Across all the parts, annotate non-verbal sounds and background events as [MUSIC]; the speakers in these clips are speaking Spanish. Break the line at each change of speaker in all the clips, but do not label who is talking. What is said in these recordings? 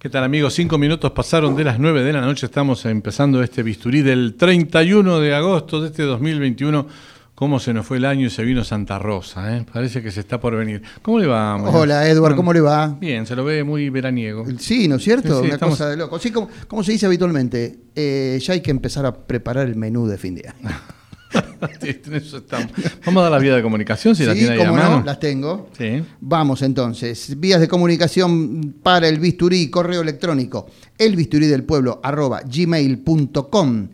¿Qué tal amigos? Cinco minutos pasaron de las nueve de la noche. Estamos empezando este bisturí del 31 de agosto de este 2021. ¿Cómo se nos fue el año y se vino Santa Rosa? Eh? Parece que se está por venir. ¿Cómo le va?
Hola, Edward, ¿cómo le va?
Bien, se lo ve muy veraniego.
Sí, ¿no es cierto? Una cosa de loco. Sí, como, se dice habitualmente, eh, ya hay que empezar a preparar el menú de fin de año. [LAUGHS] [LAUGHS]
Vamos a dar la vía de comunicación si la tiene ahí a mano.
No, las tengo. Vamos entonces. Vías de comunicación para el bisturí, correo electrónico, elbisturí del pueblo arroba gmail.com.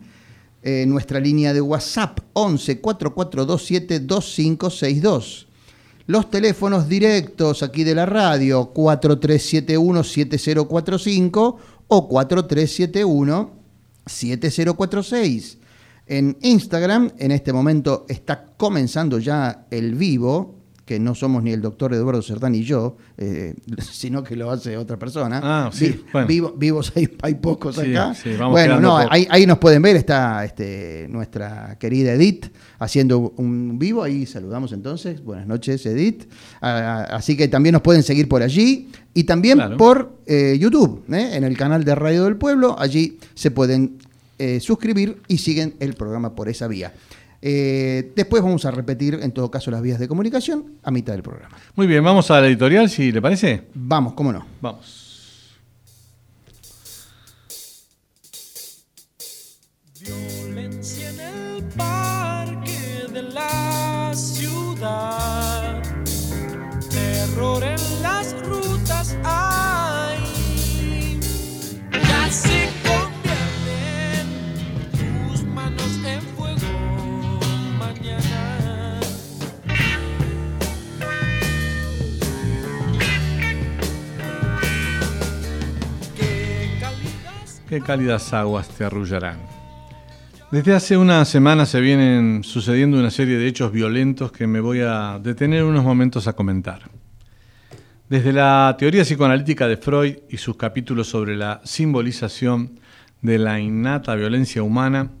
Eh, nuestra línea de WhatsApp 11 4427 2562. Los teléfonos directos aquí de la radio 4371 7045 o 4371 7046. En Instagram, en este momento está comenzando ya el vivo, que no somos ni el doctor Eduardo Cerdán ni yo, eh, [LAUGHS] sino que lo hace otra persona.
Ah, sí.
bueno. vivos hay, pocos acá. bueno, no, ahí, nos pueden ver, está este, nuestra querida Edith haciendo un vivo. Ahí saludamos entonces. Buenas noches, Edith. Ah, así que también nos pueden seguir por allí y también por eh, YouTube, ¿eh? en el canal de Radio del Pueblo. Allí se pueden eh, suscribir y siguen el programa por esa vía. Eh, después vamos a repetir, en todo caso, las vías de comunicación a mitad del programa.
Muy bien, vamos a la editorial, si le parece.
Vamos, cómo no.
Vamos.
Violencia en el parque de la ciudad, terror en las rutas hay.
Qué cálidas aguas te arrullarán. Desde hace una semana se vienen sucediendo una serie de hechos violentos que me voy a detener unos momentos a comentar. Desde la teoría psicoanalítica de Freud y sus capítulos sobre la simbolización de la innata violencia humana,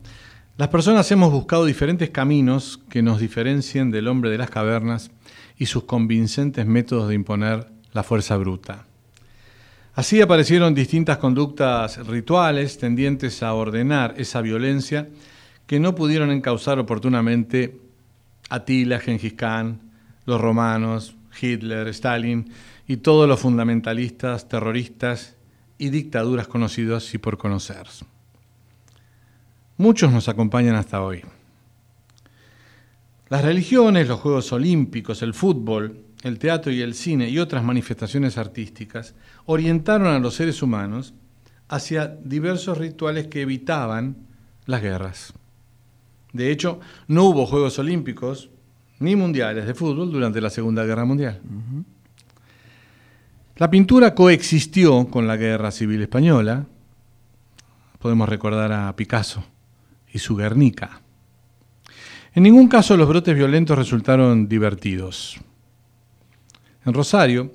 las personas hemos buscado diferentes caminos que nos diferencien del hombre de las cavernas y sus convincentes métodos de imponer la fuerza bruta. Así aparecieron distintas conductas rituales tendientes a ordenar esa violencia que no pudieron encauzar oportunamente Atila, Gengis Khan, los romanos, Hitler, Stalin y todos los fundamentalistas, terroristas y dictaduras conocidos y por conocer. Muchos nos acompañan hasta hoy. Las religiones, los Juegos Olímpicos, el fútbol, el teatro y el cine y otras manifestaciones artísticas orientaron a los seres humanos hacia diversos rituales que evitaban las guerras. De hecho, no hubo Juegos Olímpicos ni mundiales de fútbol durante la Segunda Guerra Mundial. La pintura coexistió con la Guerra Civil Española. Podemos recordar a Picasso y su Guernica. En ningún caso los brotes violentos resultaron divertidos. En Rosario,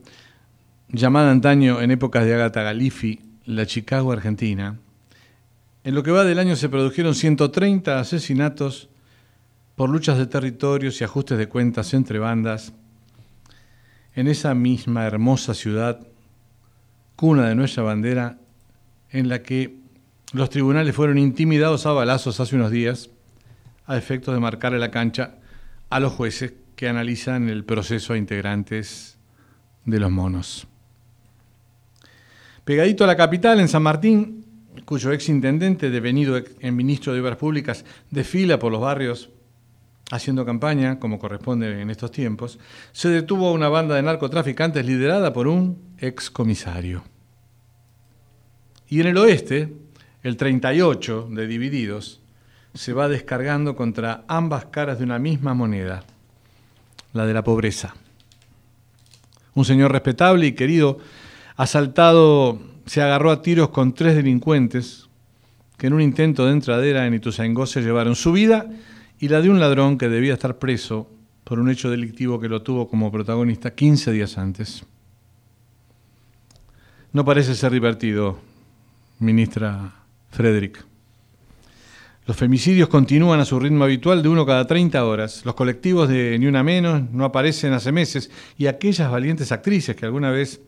llamada antaño en épocas de Agatha Galifi la Chicago Argentina, en lo que va del año se produjeron 130 asesinatos por luchas de territorios y ajustes de cuentas entre bandas. En esa misma hermosa ciudad, cuna de nuestra bandera, en la que los tribunales fueron intimidados a balazos hace unos días, a efectos de marcarle la cancha a los jueces que analizan el proceso a integrantes de los monos. Pegadito a la capital, en San Martín, cuyo ex intendente, devenido en ministro de Obras Públicas, desfila por los barrios haciendo campaña, como corresponde en estos tiempos, se detuvo a una banda de narcotraficantes liderada por un ex comisario. Y en el oeste, el 38 de Divididos se va descargando contra ambas caras de una misma moneda, la de la pobreza. Un señor respetable y querido, asaltado, se agarró a tiros con tres delincuentes que en un intento de entradera en Ituzaingó se llevaron su vida y la de un ladrón que debía estar preso por un hecho delictivo que lo tuvo como protagonista 15 días antes. No parece ser divertido, ministra Frederick. Los femicidios continúan a su ritmo habitual de uno cada 30 horas. Los colectivos de Ni Una Menos no aparecen hace meses y aquellas valientes actrices que alguna vez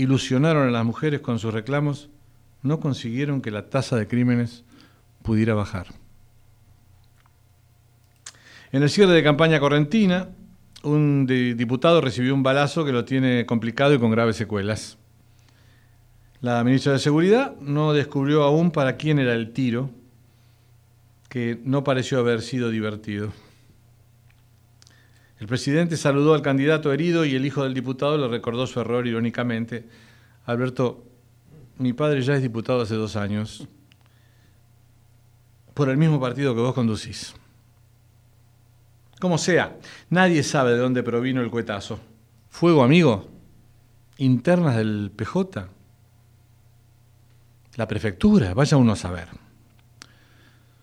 ilusionaron a las mujeres con sus reclamos no consiguieron que la tasa de crímenes pudiera bajar. En el cierre de campaña correntina, un diputado recibió un balazo que lo tiene complicado y con graves secuelas. La ministra de Seguridad no descubrió aún para quién era el tiro, que no pareció haber sido divertido. El presidente saludó al candidato herido y el hijo del diputado le recordó su error irónicamente. Alberto, mi padre ya es diputado hace dos años por el mismo partido que vos conducís. Como sea, nadie sabe de dónde provino el cuetazo. ¿Fuego amigo? ¿Internas del PJ? ¿La prefectura? Vaya uno a saber.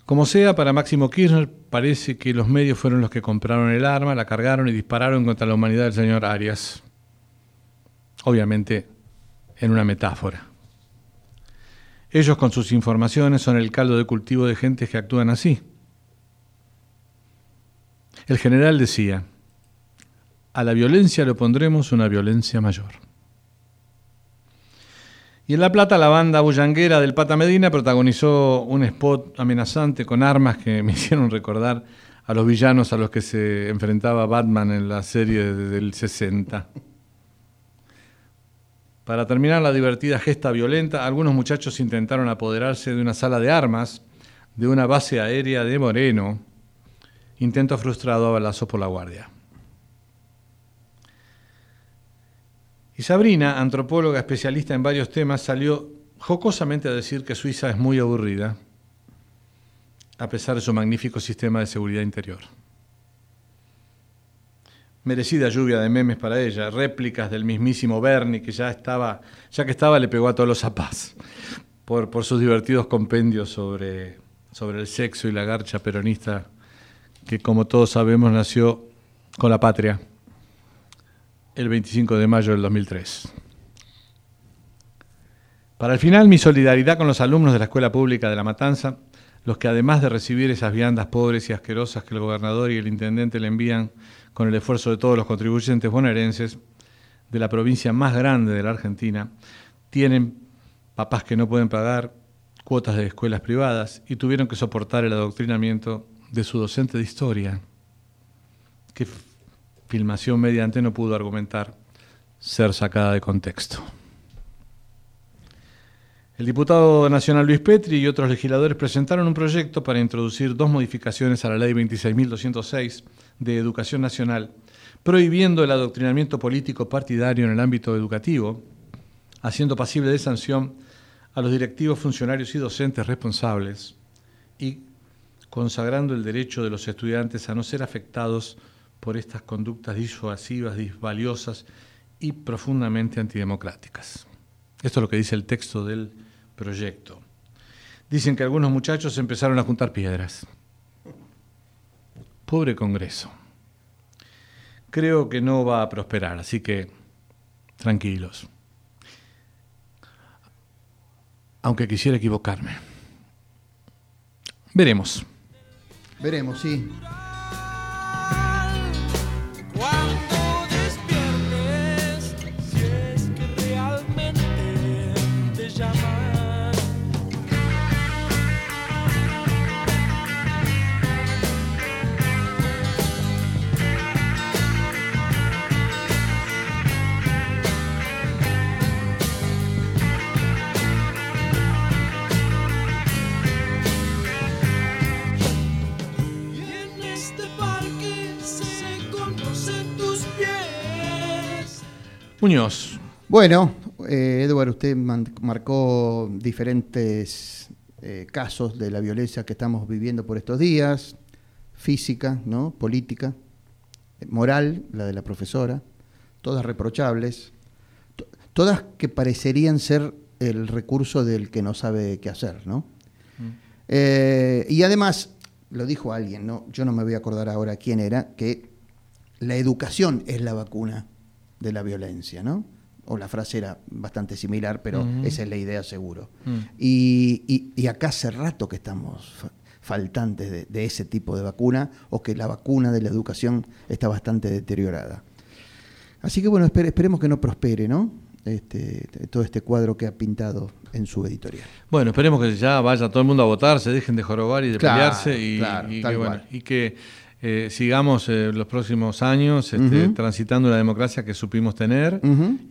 Como sea, para Máximo Kirchner parece que los medios fueron los que compraron el arma, la cargaron y dispararon contra la humanidad del señor Arias. Obviamente en una metáfora. Ellos con sus informaciones son el caldo de cultivo de gentes que actúan así. El general decía, a la violencia le pondremos una violencia mayor. Y en La Plata la banda bullanguera del Pata Medina protagonizó un spot amenazante con armas que [LAUGHS] me hicieron recordar a los villanos a los que se enfrentaba Batman en la serie del 60. Para terminar la divertida gesta violenta, algunos muchachos intentaron apoderarse de una sala de armas de una base aérea de Moreno, Intento frustrado a balazo por la guardia. Y Sabrina, antropóloga especialista en varios temas, salió jocosamente a decir que Suiza es muy aburrida, a pesar de su magnífico sistema de seguridad interior. Merecida lluvia de memes para ella, réplicas del mismísimo Bernie, que ya estaba, ya que estaba, le pegó a todos los zapás por, por sus divertidos compendios sobre, sobre el sexo y la garcha peronista que como todos sabemos nació con la patria el 25 de mayo del 2003. Para el final, mi solidaridad con los alumnos de la Escuela Pública de La Matanza, los que además de recibir esas viandas pobres y asquerosas que el gobernador y el intendente le envían con el esfuerzo de todos los contribuyentes bonaerenses de la provincia más grande de la Argentina, tienen papás que no pueden pagar cuotas de escuelas privadas y tuvieron que soportar el adoctrinamiento de su docente de historia, que filmación mediante no pudo argumentar ser sacada de contexto. El diputado nacional Luis Petri y otros legisladores presentaron un proyecto para introducir dos modificaciones a la ley 26.206 de Educación Nacional, prohibiendo el adoctrinamiento político partidario en el ámbito educativo, haciendo pasible de sanción a los directivos, funcionarios y docentes responsables y consagrando el derecho de los estudiantes a no ser afectados por estas conductas disuasivas, disvaliosas y profundamente antidemocráticas. Esto es lo que dice el texto del proyecto. Dicen que algunos muchachos empezaron a juntar piedras. Pobre Congreso. Creo que no va a prosperar, así que tranquilos. Aunque quisiera equivocarme. Veremos.
Veremos, sí.
Muñoz.
Bueno, eh, Edward, usted marcó diferentes eh, casos de la violencia que estamos viviendo por estos días, física, ¿no? política, moral, la de la profesora, todas reprochables, todas que parecerían ser el recurso del que no sabe qué hacer, ¿no? Mm. Eh, y además, lo dijo alguien, ¿no? Yo no me voy a acordar ahora quién era, que la educación es la vacuna de la violencia, ¿no? O la frase era bastante similar, pero esa es la idea seguro. Mm. Y, acá hace rato que estamos faltantes de, ese tipo de vacuna, o que la vacuna de la educación está bastante deteriorada. Así que bueno, esperemos que no prospere, ¿no? Este, todo este cuadro que ha pintado en su editorial.
Bueno, esperemos que ya vaya todo el mundo a votar, se dejen de jorobar y de pelearse y, que, eh, sigamos eh, los próximos años este, transitando la democracia que supimos tener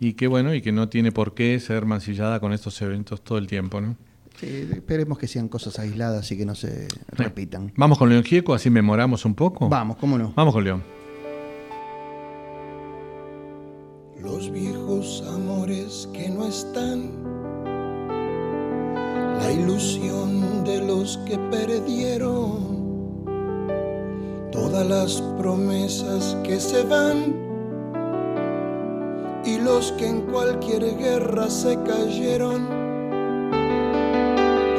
y que bueno y que no tiene por qué ser mancillada con estos eventos todo el tiempo, ¿no?
esperemos que sean cosas aisladas y que no se repitan.
Vamos con León Gieco, así memoramos un poco.
Vamos, cómo no.
Vamos con León.
Los viejos amores que no están, la ilusión de los que perdieron, todas las promesas que se van y los que en cualquier guerra se cayeron.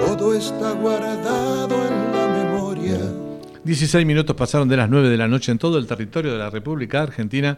Todo está guardado en la memoria.
16 minutos pasaron de las 9 de la noche en todo el territorio de la República Argentina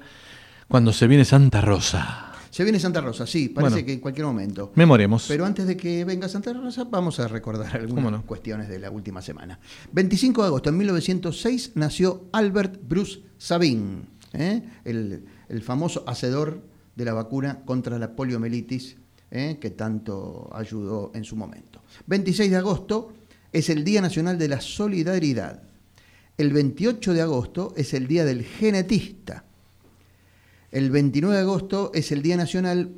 cuando se viene Santa Rosa.
Se viene Santa Rosa, sí, parece que en cualquier momento.
Memoremos.
Pero antes de que venga Santa Rosa, vamos a recordar algunas cuestiones de la última semana. 25 de agosto de 1906 nació Albert Bruce Sabin, ¿eh? el, famoso hacedor de la vacuna contra la poliomielitis, ¿eh? que tanto ayudó en su momento. 26 de agosto es el Día Nacional de la Solidaridad. El 28 de agosto es el Día del Genetista. El 29 de agosto es el Día Nacional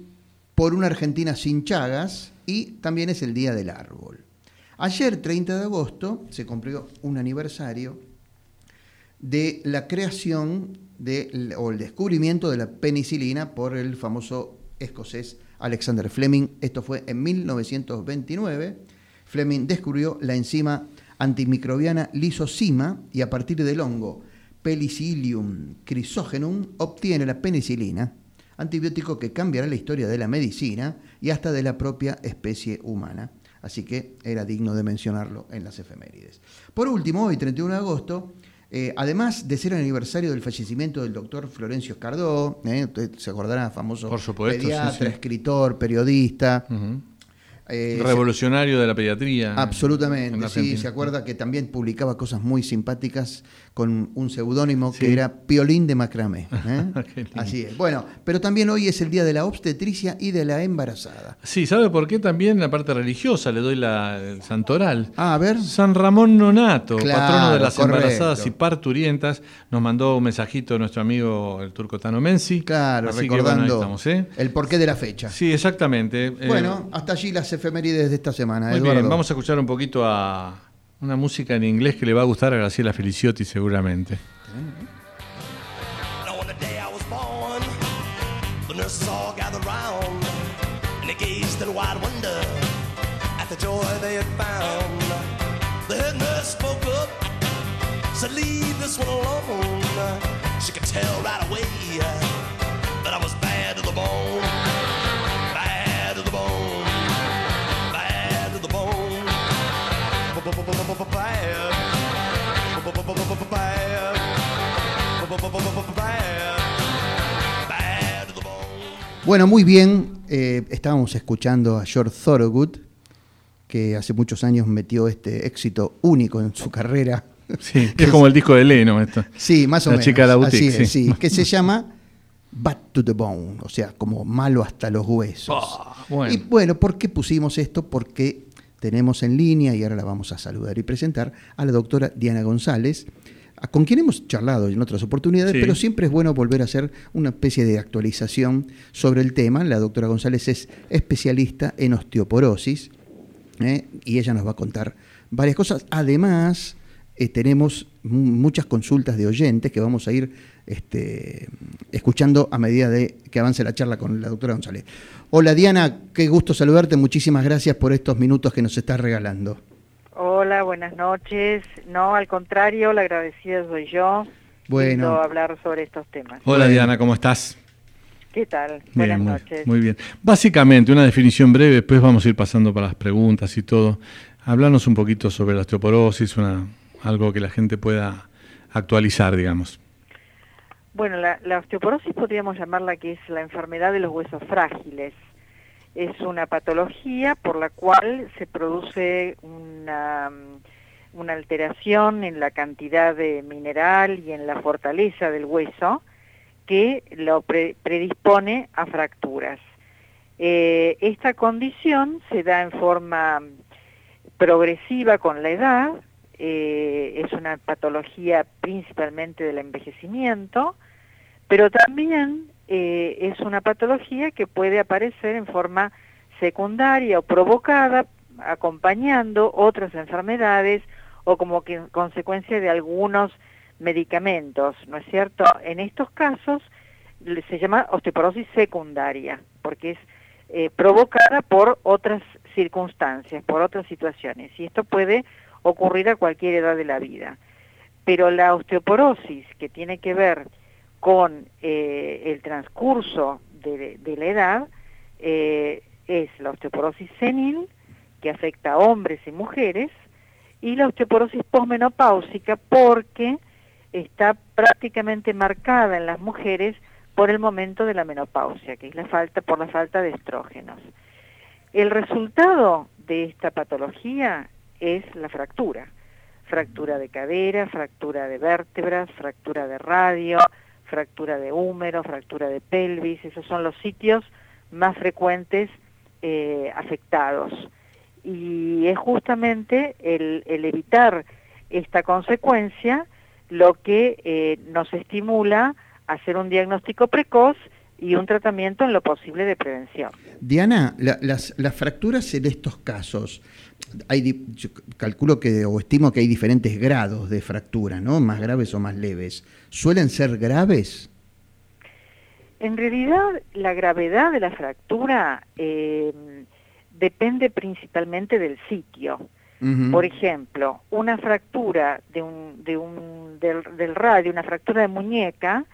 por una Argentina sin Chagas y también es el Día del Árbol. Ayer, 30 de agosto, se cumplió un aniversario de la creación o el descubrimiento de la penicilina por el famoso escocés Alexander Fleming. Esto fue en 1929. Fleming descubrió la enzima antimicrobiana lisocima y a partir del hongo Penicillium chrysogenum obtiene la penicilina, antibiótico que cambiará la historia de la medicina y hasta de la propia especie humana. Así que era digno de mencionarlo en las efemérides. Por último, hoy, 31 de agosto, eh, además de ser el aniversario del fallecimiento del doctor Florencio Escardó, eh, usted se acordará, famoso pediatra, escritor, periodista,
eh, Revolucionario de la pediatría.
Absolutamente, sí, se acuerda que también publicaba cosas muy simpáticas con un seudónimo que era Piolín de Macramé. [LAUGHS] ¿eh? Así es. Bueno, pero también hoy es el día de la obstetricia y de la embarazada.
Sí, ¿sabe por qué? También la parte religiosa le doy la, el santoral.
Ah, a ver.
San Ramón Nonato, patrono de las embarazadas y parturientas, nos mandó un mensajito nuestro amigo el turco Tano Menzi.
Claro, recordando ¿eh? el porqué de la fecha.
Sí, exactamente.
Bueno, hasta allí las efemérides de esta semana.
Muy bien, vamos a escuchar un poquito a una música en inglés que le va a gustar a Graciela Feliciotti seguramente. She could tell right away that I was bad to the bone.
Bueno, muy bien. Eh, estábamos escuchando a George Thorogood, que hace muchos años metió este éxito único en su carrera.
Sí, [LAUGHS] es como el disco de Leno esto.
Sí, más o
la
menos.
Chica de la boutique,
sí. que se llama Bad to the Bone, o sea, como malo hasta los huesos.
Ah,
y bueno, ¿por qué pusimos esto? Porque tenemos en línea, y ahora la vamos a saludar y presentar, a la doctora Diana González, con quien hemos charlado en otras oportunidades, pero siempre es bueno volver a hacer una especie de actualización sobre el tema. La doctora González es especialista en osteoporosis ¿eh? y ella nos va a contar varias cosas. Además, eh, tenemos muchas consultas de oyentes que vamos a ir este, escuchando a medida de que avance la charla con la doctora González. Hola Diana, qué gusto saludarte, muchísimas gracias por estos minutos que nos estás regalando.
Hola, buenas noches. No, al contrario, la agradecida soy yo.
Bueno.
hablar sobre estos temas.
Hola Diana, ¿cómo estás?
¿Qué tal? Buenas noches.
Muy bien. Básicamente, una definición breve, después vamos a ir pasando para las preguntas y todo. Hablarnos un poquito sobre la osteoporosis, una, algo que la gente pueda actualizar, digamos.
Bueno, la, osteoporosis podríamos llamarla que es la enfermedad de los huesos frágiles. Es una patología por la cual se produce una, una alteración en la cantidad de mineral y en la fortaleza del hueso, que lo predispone a fracturas. Eh, esta condición se da en forma progresiva con la edad, eh, es una patología principalmente del envejecimiento, pero también eh, es una patología que puede aparecer en forma secundaria o provocada acompañando otras enfermedades o como que consecuencia de algunos medicamentos, ¿no es cierto? En estos casos se llama osteoporosis secundaria, porque es eh, provocada por otras circunstancias, por otras situaciones, y esto puede ocurrir a cualquier edad de la vida. Pero la osteoporosis, que tiene que ver con eh, el transcurso de, la edad, eh, es la osteoporosis senil, que afecta a hombres y mujeres, y la osteoporosis posmenopáusica, porque está prácticamente marcada en las mujeres por el momento de la menopausia, que es la falta por la falta de estrógenos. El resultado de esta patología es la fractura, fractura de cadera, fractura de vértebras, fractura de radio, fractura de húmero, fractura de pelvis, esos son los sitios más frecuentes eh, afectados. Y es justamente el evitar esta consecuencia lo que eh, nos estimula a hacer un diagnóstico precoz y un tratamiento en lo posible de prevención.
Diana, las, fracturas en estos casos, hay, calculo que o estimo que hay diferentes grados de fractura, ¿no? Más graves o más leves. ¿Suelen ser graves?
En realidad, la gravedad de la fractura eh, depende principalmente del sitio. Por ejemplo, una fractura de un, de un, del, radio, una fractura de muñeca,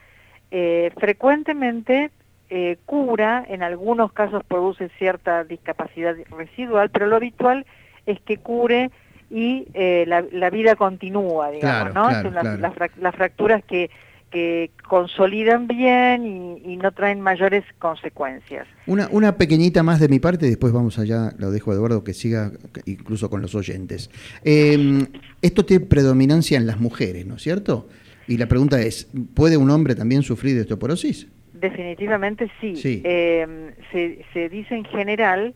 eh, frecuentemente eh, cura, en algunos casos produce cierta discapacidad residual, pero lo habitual es que cure y eh, la, vida continúa, digamos, ¿no? las fracturas que que consolidan bien y, no traen mayores consecuencias.
Una, una pequeñita más de mi parte, después vamos allá, lo dejo a Eduardo que siga incluso con los oyentes. Em, esto tiene predominancia en las mujeres, ¿no es cierto? Y la pregunta es, ¿puede un hombre también sufrir de osteoporosis?
Definitivamente sí. Em, se, se dice en general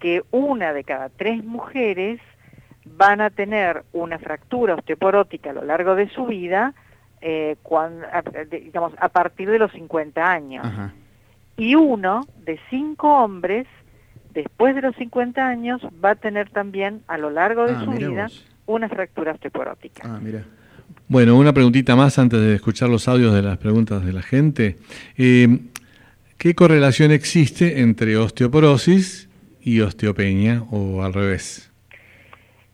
que una de cada tres mujeres van a tener una fractura osteoporótica a lo largo de su vida, eh, cuando, a, digamos, a partir de los 50 años. Y uno de cinco hombres, después de los 50 años, va a tener también a lo largo de ah, su vida una fractura osteoporótica.
Ah, bueno, una preguntita más antes de escuchar los audios de las preguntas de la gente. Eh, ¿Qué correlación existe entre osteoporosis y osteopenia o al revés?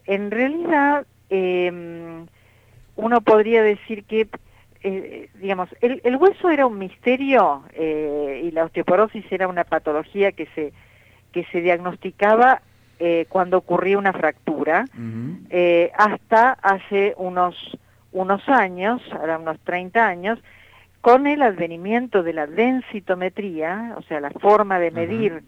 En realidad, eh, uno podría decir que, eh, digamos, el, hueso era un misterio eh, y la osteoporosis era una patología que se, que se diagnosticaba eh, cuando ocurría una fractura, hasta hace unos, unos años, ahora unos 30 años, con el advenimiento de la densitometría, o sea, la forma de medir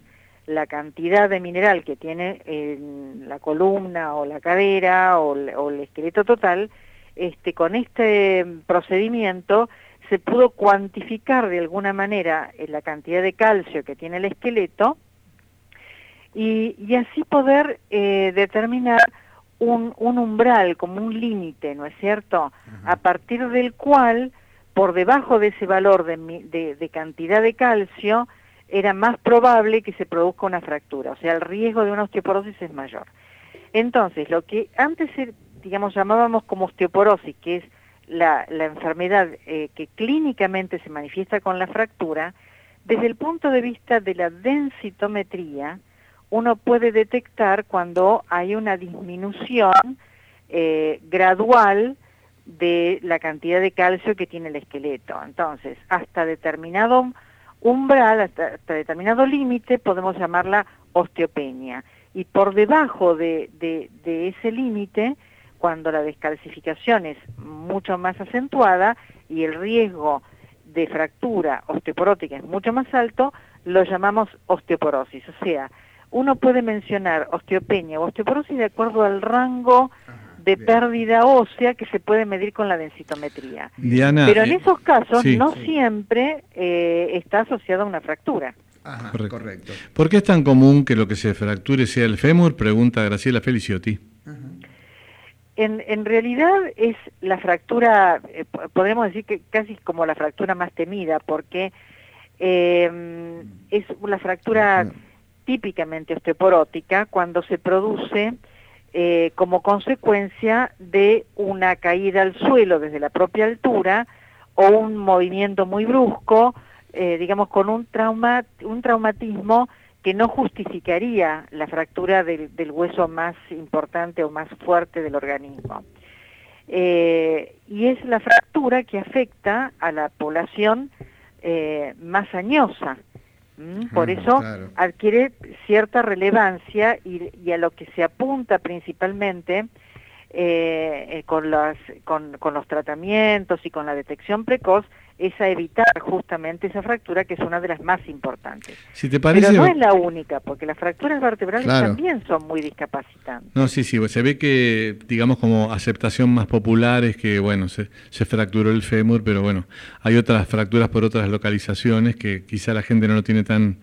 la cantidad de mineral que tiene en la columna o la cadera o el esqueleto total, este, con este procedimiento se pudo cuantificar de alguna manera eh, la cantidad de calcio que tiene el esqueleto y, así poder eh, determinar un, umbral, como un límite, ¿no es cierto? A partir del cual, por debajo de ese valor de, de, cantidad de calcio, era más probable que se produzca una fractura, o sea, el riesgo de una osteoporosis es mayor. Entonces, lo que antes digamos, llamábamos como osteoporosis, que es la, enfermedad eh, que clínicamente se manifiesta con la fractura, Desde el punto de vista de la densitometría, uno puede detectar cuando hay una disminución eh, gradual de la cantidad de calcio que tiene el esqueleto. Entonces, hasta determinado umbral, hasta, determinado límite, podemos llamarla osteopenia. Y por debajo de, de ese límite, cuando la descalcificación es mucho más acentuada y el riesgo de fractura osteoporótica es mucho más alto, lo llamamos osteoporosis. O sea, uno puede mencionar osteopenia o osteoporosis de acuerdo al rango de pérdida ósea que se puede medir con la densitometría. Pero en eh, esos casos no siempre eh, está asociada a una fractura.
correcto. ¿Por qué es tan común que lo que se fracture sea el fémur? Pregunta Graciela Feliciotti.
En, en, realidad es la fractura, eh, podemos decir que casi como la fractura más temida, porque es una fractura típicamente osteoporótica cuando se produce eh, como consecuencia de una caída al suelo desde la propia altura o un movimiento muy brusco, eh, digamos con un trauma, un traumatismo que no justificaría la fractura del, hueso más importante o más fuerte del organismo. Eh, y es la fractura que afecta a la población más añosa, por eso adquiere cierta relevancia y, a lo que se apunta principalmente eh, eh, con, con, los tratamientos y con la detección precoz es a evitar justamente esa fractura que es una de las más importantes.
Si te parece...
Pero no es la única, porque las fracturas vertebrales también son muy discapacitantes.
No, sí, sí, se ve que, digamos, como aceptación más popular es que, bueno, se, se fracturó el fémur, pero bueno, hay otras fracturas por otras localizaciones que quizá la gente no lo tiene tan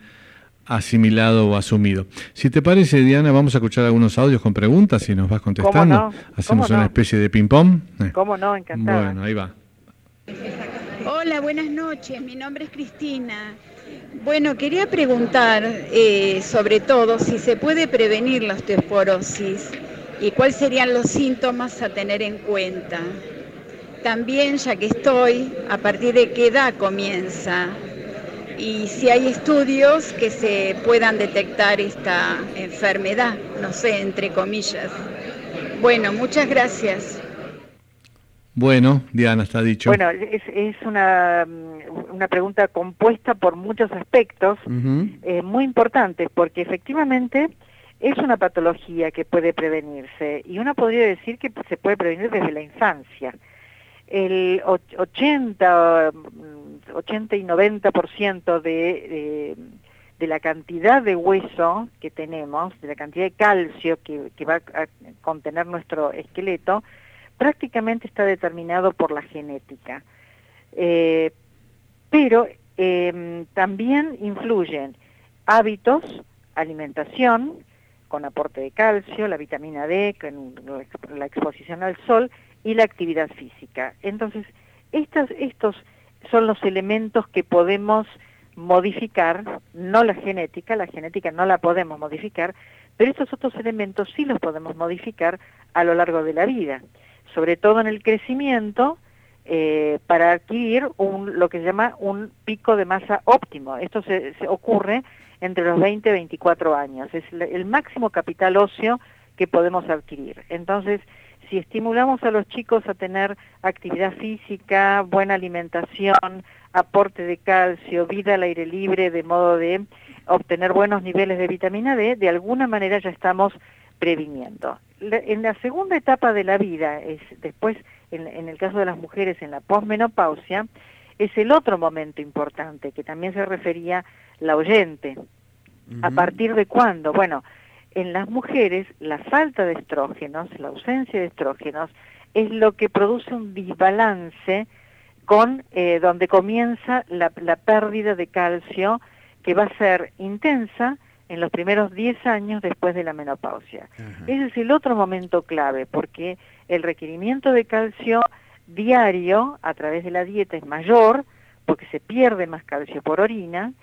asimilado o asumido. Si te parece, Diana, vamos a escuchar algunos audios con preguntas y nos vas contestando. Hacemos una especie de ping-pong.
¿Cómo no? Encantada.
Bueno, ahí va.
Hola, buenas noches. Mi nombre es Cristina. Bueno, quería preguntar eh, sobre todo si se puede prevenir la osteoporosis y cuáles serían los síntomas a tener en cuenta. También, ya que estoy, a partir de qué edad comienza y si hay estudios que se puedan detectar esta enfermedad, no sé, entre comillas. Bueno, muchas gracias.
Bueno, Diana, está dicho.
Bueno, es, una, una, pregunta compuesta por muchos aspectos eh, muy importantes, porque efectivamente es una patología que puede prevenirse y uno podría decir que se puede prevenir desde la infancia. El 80, 80 y 90% de, de, de la cantidad de hueso que tenemos, de la cantidad de calcio que, que va a contener nuestro esqueleto, prácticamente está determinado por la genética. Eh, pero em, también influyen hábitos, alimentación, con aporte de calcio, la vitamina D, la exposición al sol y la actividad física. Entonces, estos son los elementos que podemos modificar, no la genética, la genética no la podemos modificar, pero estos otros elementos sí los podemos modificar a lo largo de la vida sobre todo en el crecimiento, eh, para adquirir un, lo que se llama un pico de masa óptimo. Esto se, ocurre entre los 20 y 24 años. Es el máximo capital óseo que podemos adquirir. Entonces, si estimulamos a los chicos a tener actividad física, buena alimentación, aporte de calcio, vida al aire libre, de modo de obtener buenos niveles de vitamina D, de alguna manera ya estamos previniendo en la segunda etapa de la vida, es después, en, el caso de las mujeres, en la posmenopausia, es el otro momento importante, que también se refería la oyente. ¿A partir de cuándo? Bueno, en las mujeres la falta de estrógenos, la ausencia de estrógenos, es lo que produce un desbalance con eh, donde comienza la, la pérdida de calcio que va a ser intensa en los primeros 10 años después de la menopausia. Ese es el otro momento clave, porque el requerimiento de calcio diario a través de la dieta es mayor, porque se pierde más calcio por orina,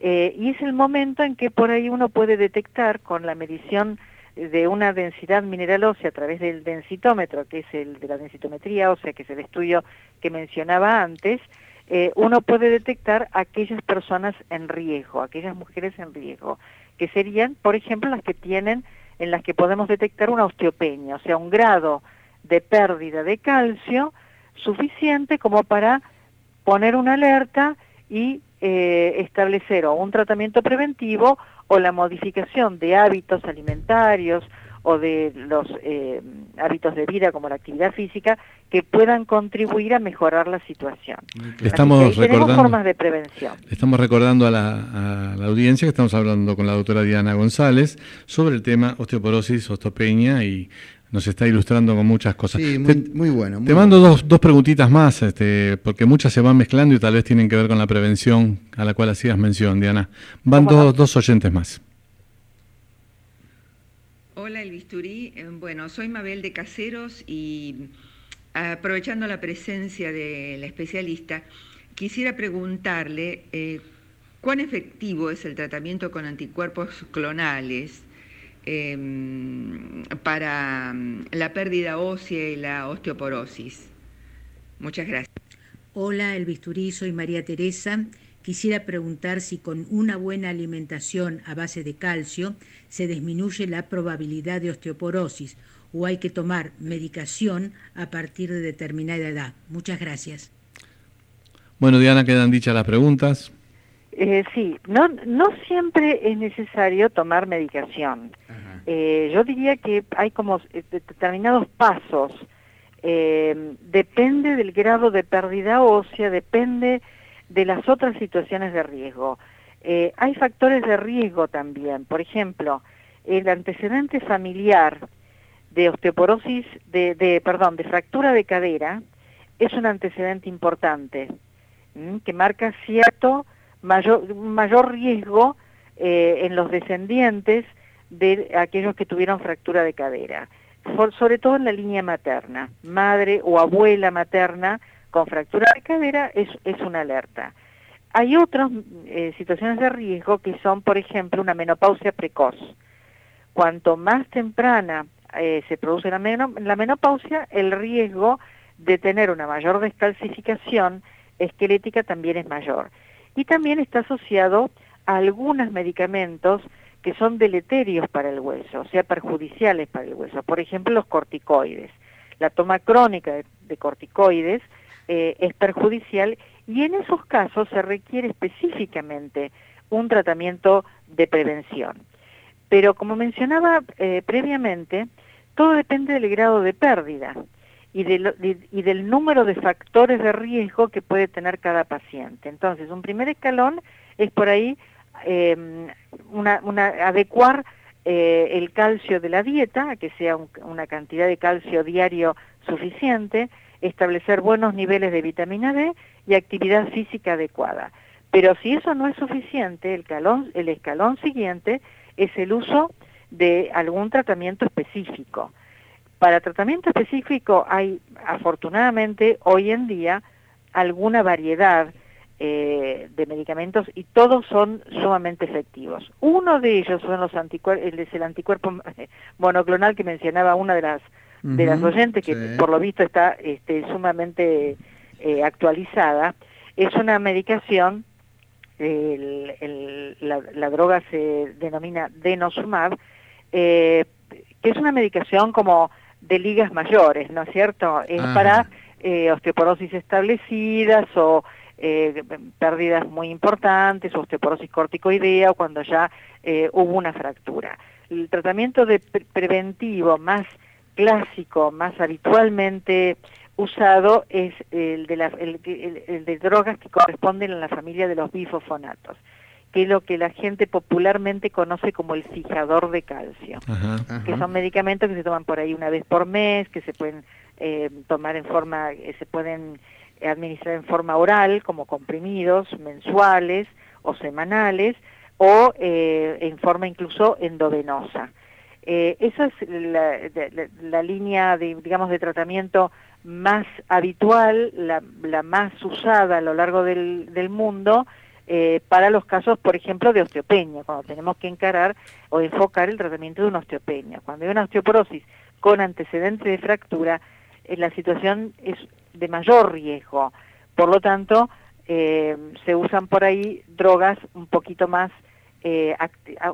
eh, y es el momento en que por ahí uno puede detectar con la medición de una densidad mineral ósea a través del densitómetro, que es el de la densitometría ósea, que es el estudio que mencionaba antes, eh, uno puede detectar aquellas personas en riesgo, aquellas mujeres en riesgo, que serían, por ejemplo, las que tienen, en las que podemos detectar una osteopenia, o sea, un grado de pérdida de calcio suficiente como para poner una alerta y eh, establecer o un tratamiento preventivo o la modificación de hábitos alimentarios o de los eh, hábitos de vida como la actividad física que puedan contribuir a mejorar la situación.
estamos recordando
formas de prevención.
Estamos recordando a la, audiencia que estamos hablando con la doctora Diana González sobre el tema osteoporosis, osteopenia y nos está ilustrando con muchas cosas.
Sí, muy, bueno.
te mando Dos, dos preguntitas más, este, porque muchas se van mezclando y tal vez tienen que ver con la prevención a la cual hacías mención, Diana. Van dos, dos oyentes más.
Hola, El Bisturí. Eh, bueno, soy Mabel de Caseros y aprovechando la presencia de la especialista, quisiera preguntarle eh, cuán efectivo es el tratamiento con anticuerpos clonales em, para mm, la pérdida ósea y la osteoporosis. Muchas gracias.
Hola, El Bisturí, soy María Teresa Quisiera preguntar si con una buena alimentación a base de calcio se disminuye la probabilidad de osteoporosis o hay que tomar medicación a partir de determinada edad. Muchas gracias.
Bueno, Diana, quedan dichas las preguntas.
Eh, sí, no, no siempre es necesario tomar medicación. Eh, yo diría que hay como eh, determinados pasos. depende del grado de pérdida ósea, depende de las otras situaciones de riesgo. Eh, hay factores de riesgo también, por ejemplo, el antecedente familiar de osteoporosis, de, perdón, de fractura de cadera, es un antecedente importante que marca cierto mayor, mayor riesgo eh, en los descendientes de aquellos que tuvieron fractura de cadera, sobre todo en la línea materna, madre o abuela materna con fractura de cadera es, es una alerta. Hay otras eh, situaciones de riesgo que son, por ejemplo, una menopausia precoz. Cuanto más temprana eh, se produce la, la menopausia, el riesgo de tener una mayor descalcificación esquelética también es mayor. Y también está asociado a algunos medicamentos que son deleterios para el hueso, o sea, perjudiciales para el hueso. Por ejemplo, los corticoides. La toma crónica de corticoides eh, es perjudicial y en esos casos se requiere específicamente un tratamiento de prevención. Pero como mencionaba eh, previamente, todo depende del grado de pérdida y, del número de factores de riesgo que puede tener cada paciente. Entonces, un primer escalón es por ahí em, adecuar eh, el calcio de la dieta, que sea una cantidad de calcio diario suficiente, establecer buenos niveles de vitamina D y actividad física adecuada. Pero si eso no es suficiente, el, el escalón siguiente es el uso de algún tratamiento específico. Para tratamiento específico hay afortunadamente hoy en día alguna variedad eh, de medicamentos y todos son sumamente efectivos. Uno de ellos son los anticuerpos, es el anticuerpo [LAUGHS] monoclonal que mencionaba una de las de las oyentes, que por lo visto está este, sumamente eh, actualizada, es una medicación, la, droga se denomina denosumab, eh, que es una medicación como de ligas mayores, ¿no es cierto? Es para eh, osteoporosis establecidas o pérdidas muy importantes, o osteoporosis corticoidea o cuando ya hubo una fractura. El tratamiento de preventivo más clásico más habitualmente usado es el de, el, de drogas que corresponden a la familia de los bifosfonatos, que es lo que la gente popularmente conoce como el fijador de calcio, que son medicamentos que se toman por ahí una vez por mes, que se pueden eh, tomar en forma, eh, se pueden administrar en forma oral como comprimidos mensuales o semanales o eh, en forma incluso endovenosa. Eh, esa es la, línea de, digamos, de tratamiento más habitual, la, más usada a lo largo del, mundo eh, para los casos, por ejemplo, de osteopenia, cuando tenemos que encarar o enfocar el tratamiento de una osteopenia. Cuando hay una osteoporosis con antecedente de fractura, eh, la situación es de mayor riesgo. Por lo tanto, se usan por ahí drogas un poquito más eh,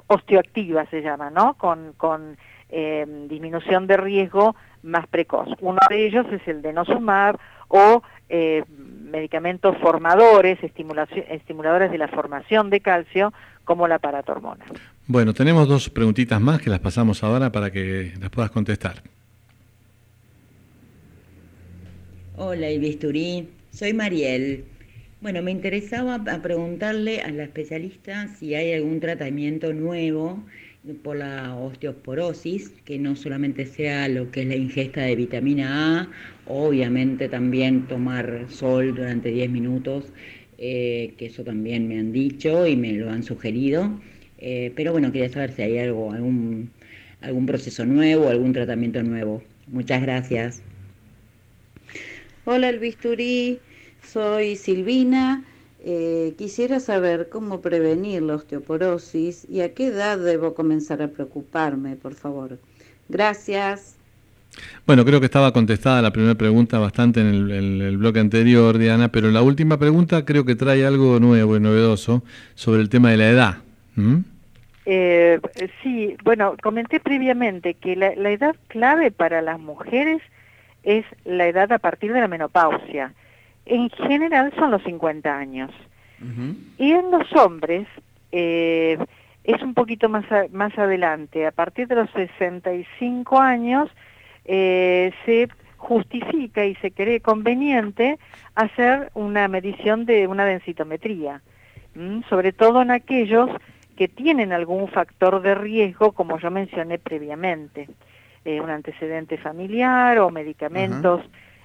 osteoactivas, se llama, ¿no? Con, con eh, disminución de riesgo más precoz. Uno de ellos es el de nosumab o eh, medicamentos formadores, estimuladores de la formación de calcio, como la paratormona.
Bueno, tenemos dos preguntitas más que las pasamos ahora para que las puedas contestar.
Hola, Ibisturí. Soy Mariel. Bueno, me interesaba preguntarle a la especialista si hay algún tratamiento nuevo por la osteoporosis, que no solamente sea lo que es la ingesta de vitamina A, obviamente también tomar sol durante 10 minutos, eh, que eso también me han dicho y me lo han sugerido, eh, pero bueno, quería saber si hay algo, algún, algún proceso nuevo, algún tratamiento nuevo. Muchas gracias.
Hola el bisturí, soy Silvina. Eh, quisiera saber cómo prevenir la osteoporosis y a qué edad debo comenzar a preocuparme, por favor. Gracias.
Bueno, creo que estaba contestada la primera pregunta bastante en el, bloque anterior, Diana, pero la última pregunta creo que trae algo nuevo y novedoso sobre el tema de la edad.
Eh, sí, bueno, comenté previamente que la, la edad clave para las mujeres es la edad a partir de la menopausia en general son los 50 años. Y en los hombres eh, es un poquito más, más adelante, a partir de los 65 años eh, se justifica y se cree conveniente hacer una medición de una densitometría, sobre todo en aquellos que tienen algún factor de riesgo, como yo mencioné previamente, eh, un antecedente familiar o medicamentos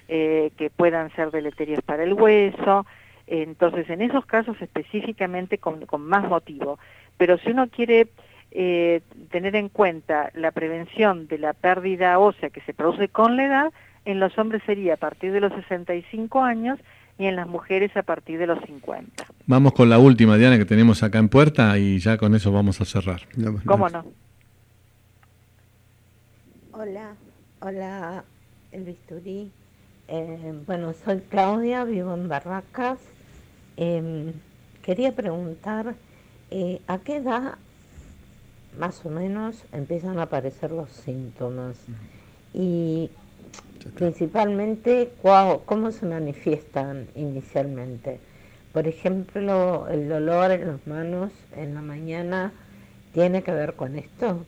eh, que puedan ser deleterios para el hueso. Entonces, en esos casos específicamente con, más motivo. Pero si uno quiere eh, tener en cuenta la prevención de la pérdida ósea que se produce con la edad, en los hombres sería a partir de los 65 años y en las mujeres a partir de los 50.
Vamos con la última, Diana, que tenemos acá en puerta y ya con eso vamos a cerrar.
¿Cómo no?
Hola, hola, el bisturí. Eh, bueno, soy Claudia, vivo en Barracas. Em, quería preguntar, eh, ¿a qué edad más o menos empiezan a aparecer los síntomas? Y principalmente, ¿cómo se manifiestan inicialmente? Por ejemplo, el dolor en las manos en la mañana, ¿tiene que ver con esto?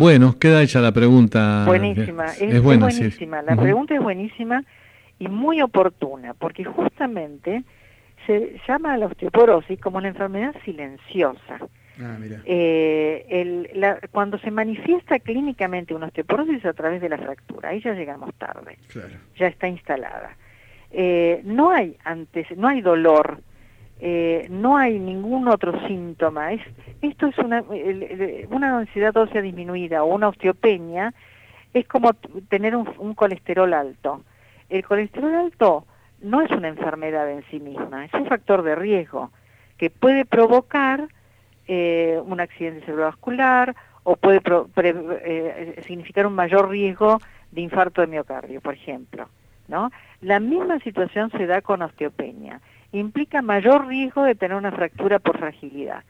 Bueno, queda hecha la pregunta.
Buenísima, es, buenísima. La pregunta es buenísima y muy oportuna, porque justamente se llama la osteoporosis como una enfermedad silenciosa. Ah, eh, cuando se manifiesta clínicamente una osteoporosis a través de la fractura, ahí ya llegamos tarde, ya está instalada. Eh, no hay antes, no hay dolor eh, no hay ningún otro síntoma. Es, esto es una, una densidad ósea disminuida o una osteopenia, es como tener un, colesterol alto. El colesterol alto no es una enfermedad en sí misma, es un factor de riesgo que puede provocar eh, un accidente cerebrovascular o puede eh, significar un mayor riesgo de infarto de miocardio, por ejemplo. La misma situación se da con osteopenia implica mayor riesgo de tener una fractura por fragilidad.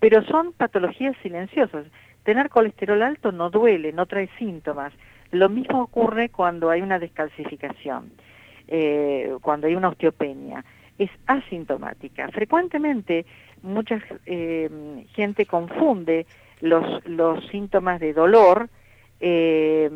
Pero son patologías silenciosas. Tener colesterol alto no duele, no trae síntomas. Lo mismo ocurre cuando hay una descalcificación, eh, cuando hay una osteopenia. Es asintomática. Frecuentemente mucha eh, gente confunde los, los síntomas de dolor eh,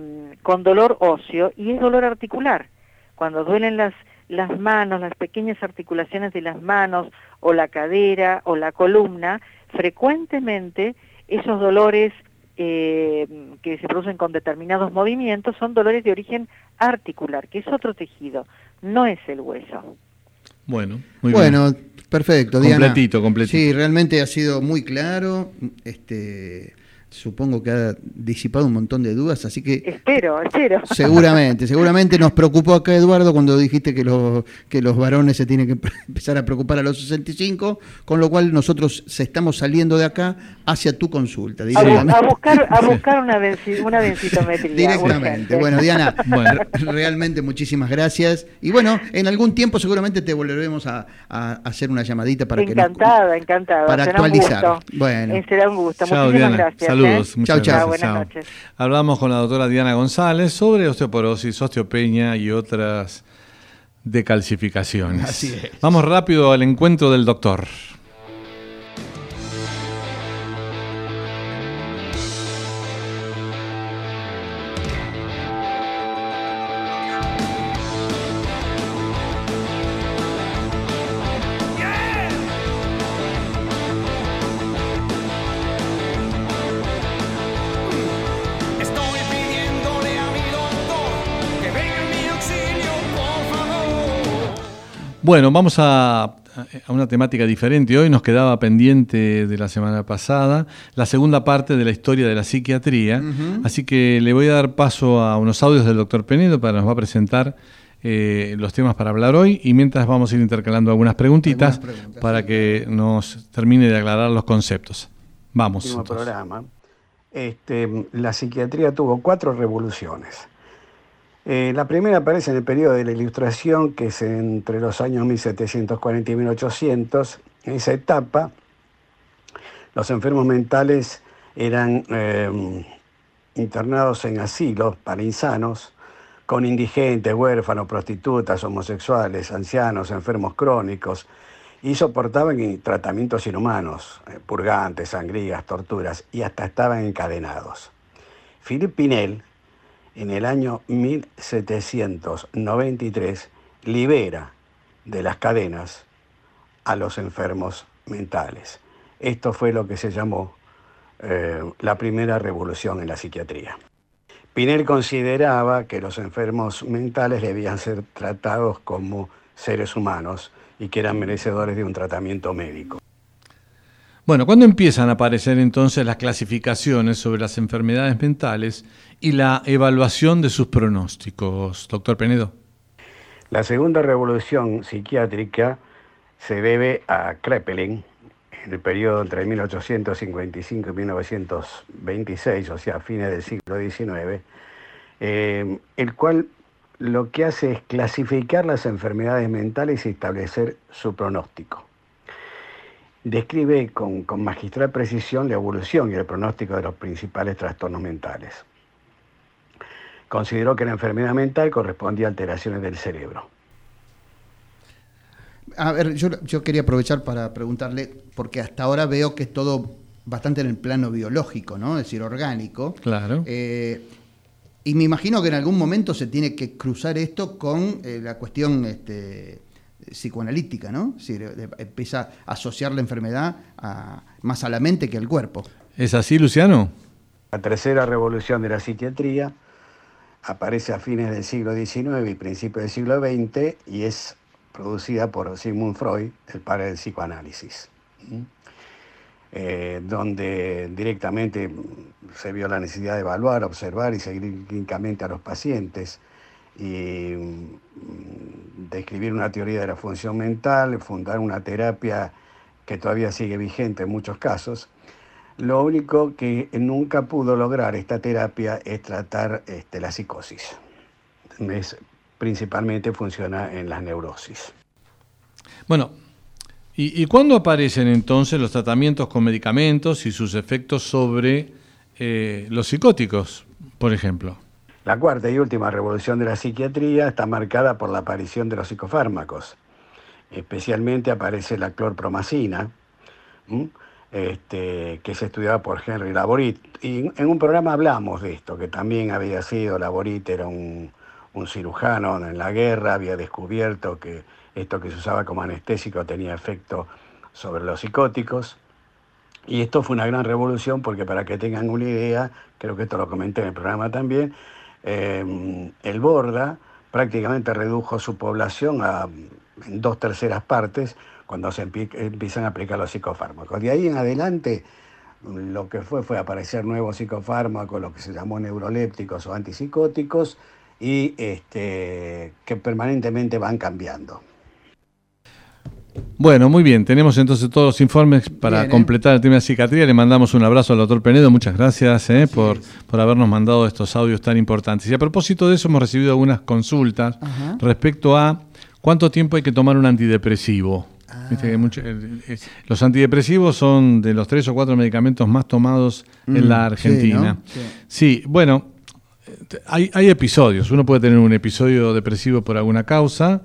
con dolor óseo y es dolor articular. Cuando duelen las las manos, las pequeñas articulaciones de las manos o la cadera o la columna, frecuentemente esos dolores eh, que se producen con determinados movimientos son dolores de origen articular, que es otro tejido, no es el hueso.
Bueno, muy
bueno, perfecto,
Diana. Completito, completito.
Sí, realmente ha sido muy claro. Este, supongo que ha disipado un montón de dudas, así que...
Espero, espero.
Seguramente, [LAUGHS] seguramente nos preocupó acá Eduardo cuando dijiste que los, que los varones se tienen que [LAUGHS] empezar a preocupar a los 65, con lo cual nosotros se estamos saliendo de acá hacia tu consulta.
A, buscar, a [LAUGHS] buscar una, una densitometría.
Directamente. Bueno, Diana, realmente muchísimas gracias. Y bueno, en algún tiempo seguramente te volveremos a, hacer una llamadita para
encantada, que encantada.
Para actualizar.
Bueno. Eh, será un gusto. Muchísimas gracias.
Saludos. ¿eh? Chao, chao. Buenas noches. Hablamos con la doctora Diana González sobre osteoporosis, osteopenia y otras decalcificaciones.
Así es.
Vamos rápido al encuentro del doctor. Bueno, vamos a, una temática diferente. Hoy nos quedaba pendiente de la semana pasada la segunda parte de la historia de la psiquiatría. Así que le voy a dar paso a unos audios del doctor Penedo para nos va a presentar eh, los temas para hablar hoy y mientras vamos a ir intercalando algunas preguntitas para que nos termine de aclarar los conceptos. Vamos.
programa. Este, la psiquiatría tuvo cuatro revoluciones. Eh, la primera aparece en el periodo de la Ilustración, que es entre los años 1740 y 1800. En esa etapa, los enfermos mentales eran eh, internados en asilos para insanos, con indigentes, huérfanos, prostitutas, homosexuales, ancianos, enfermos crónicos, y soportaban tratamientos inhumanos, eh, purgantes, sangrías, torturas, y hasta estaban encadenados. Philippe Pinel, en el año 1793 libera de las cadenas a los enfermos mentales. Esto fue lo que se llamó eh, la primera revolución en la psiquiatría. Pinel consideraba que los enfermos mentales debían ser tratados como seres humanos y que eran merecedores de un tratamiento médico.
Bueno, ¿cuándo empiezan a aparecer entonces las clasificaciones sobre las enfermedades mentales y la evaluación de sus pronósticos, doctor Penedo?
La segunda revolución psiquiátrica se debe a Kreppelin en el periodo entre 1855 y 1926, o sea, fines del siglo XIX, eh, el cual lo que hace es clasificar las enfermedades mentales y establecer su pronóstico describe con, magistral precisión la evolución y el pronóstico de los principales trastornos mentales. Consideró que la enfermedad mental correspondía a alteraciones del cerebro.
A ver, yo, quería aprovechar para preguntarle, porque hasta ahora veo que es todo bastante en el plano biológico, ¿no? Es decir, orgánico.
Claro.
Eh, y me imagino que en algún momento se tiene que cruzar esto con eh, la cuestión este, psicoanalítica, ¿no? empieza a asociar la enfermedad más a la mente que al cuerpo.
¿Es así, Luciano?
La tercera revolución de la psiquiatría aparece a fines del siglo XIX y principios del siglo XX y es producida por Sigmund Freud, el padre del psicoanálisis, eh, donde directamente se vio la necesidad de evaluar, observar y seguir clínicamente a los pacientes y mm, describir una teoría de la función mental, fundar una terapia que todavía sigue vigente en muchos casos. Lo único que nunca pudo lograr esta terapia es tratar este, la psicosis. principalmente funciona en las neurosis.
Bueno, ¿y, cuándo aparecen entonces los tratamientos con medicamentos y sus efectos sobre eh, los psicóticos, por ejemplo?
La cuarta y última revolución de la psiquiatría está marcada por la aparición de los psicofármacos. Especialmente aparece la clorpromacina, este, que se estudiaba por Henry Laborit. Y en un programa hablamos de esto, que también había sido, Laborit era un, un cirujano en la guerra, había descubierto que esto que se usaba como anestésico tenía efecto sobre los psicóticos. Y esto fue una gran revolución porque para que tengan una idea, creo que esto lo comenté en el programa también, Em, el Borda prácticamente redujo su población a dos terceras partes cuando se empiezan a aplicar los psicofármacos. De ahí en adelante lo que fue fue aparecer nuevos psicofármacos, lo que se llamó neurolépticos o antipsicóticos, y este, que permanentemente van cambiando.
Bueno, muy bien, tenemos entonces todos los informes para ¿eh? completar el tema de psiquiatría. Le mandamos un abrazo al doctor Penedo, muchas gracias ¿eh? por, por, habernos mandado estos audios tan importantes. Y a propósito de eso, hemos recibido algunas consultas respecto a cuánto tiempo hay que tomar un antidepresivo. Ah. Eh, los antidepresivos son de los tres o cuatro medicamentos más tomados en mm, la Argentina. Sí, bueno, hay, hay episodios. Uno puede tener un episodio depresivo por alguna causa